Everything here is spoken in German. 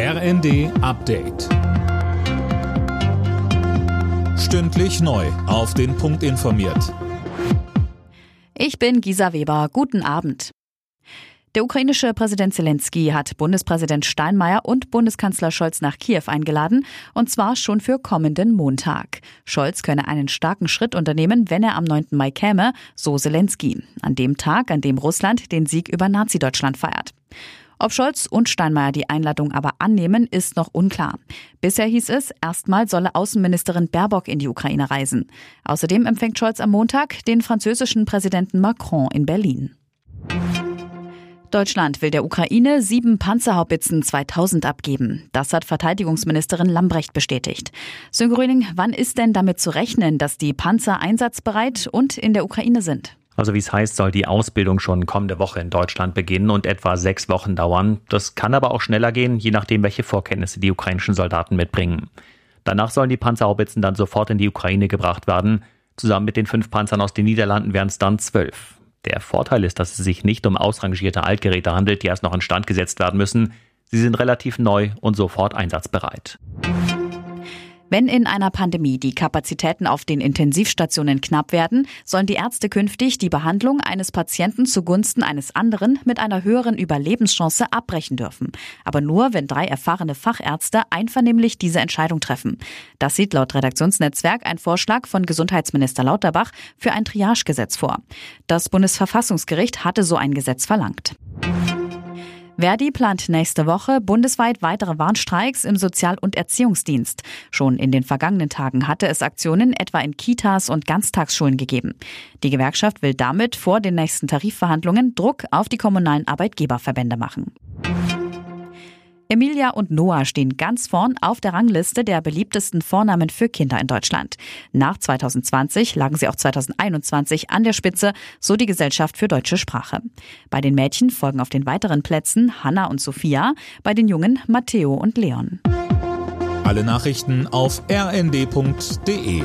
RND Update. Stündlich neu. Auf den Punkt informiert. Ich bin Gisa Weber. Guten Abend. Der ukrainische Präsident Zelensky hat Bundespräsident Steinmeier und Bundeskanzler Scholz nach Kiew eingeladen, und zwar schon für kommenden Montag. Scholz könne einen starken Schritt unternehmen, wenn er am 9. Mai käme, so Zelensky, an dem Tag, an dem Russland den Sieg über Nazi-Deutschland feiert. Ob Scholz und Steinmeier die Einladung aber annehmen, ist noch unklar. Bisher hieß es, erstmal solle Außenministerin Baerbock in die Ukraine reisen. Außerdem empfängt Scholz am Montag den französischen Präsidenten Macron in Berlin. Deutschland will der Ukraine sieben Panzerhaubitzen 2000 abgeben. Das hat Verteidigungsministerin Lambrecht bestätigt. Sönke Röning, wann ist denn damit zu rechnen, dass die Panzer einsatzbereit und in der Ukraine sind? Also wie es heißt, soll die Ausbildung schon kommende Woche in Deutschland beginnen und etwa sechs Wochen dauern. Das kann aber auch schneller gehen, je nachdem, welche Vorkenntnisse die ukrainischen Soldaten mitbringen. Danach sollen die Panzerhaubitzen dann sofort in die Ukraine gebracht werden. Zusammen mit den fünf Panzern aus den Niederlanden wären es dann zwölf. Der Vorteil ist, dass es sich nicht um ausrangierte Altgeräte handelt, die erst noch instand gesetzt werden müssen. Sie sind relativ neu und sofort einsatzbereit. Wenn in einer Pandemie die Kapazitäten auf den Intensivstationen knapp werden, sollen die Ärzte künftig die Behandlung eines Patienten zugunsten eines anderen mit einer höheren Überlebenschance abbrechen dürfen. Aber nur, wenn drei erfahrene Fachärzte einvernehmlich diese Entscheidung treffen. Das sieht laut Redaktionsnetzwerk ein Vorschlag von Gesundheitsminister Lauterbach für ein Triagegesetz vor. Das Bundesverfassungsgericht hatte so ein Gesetz verlangt. Verdi plant nächste Woche bundesweit weitere Warnstreiks im Sozial- und Erziehungsdienst. Schon in den vergangenen Tagen hatte es Aktionen etwa in Kitas und Ganztagsschulen gegeben. Die Gewerkschaft will damit vor den nächsten Tarifverhandlungen Druck auf die kommunalen Arbeitgeberverbände machen. Emilia und Noah stehen ganz vorn auf der Rangliste der beliebtesten Vornamen für Kinder in Deutschland. Nach 2020 lagen sie auch 2021 an der Spitze, so die Gesellschaft für deutsche Sprache. Bei den Mädchen folgen auf den weiteren Plätzen Hanna und Sophia, bei den Jungen Matteo und Leon. Alle Nachrichten auf rnd.de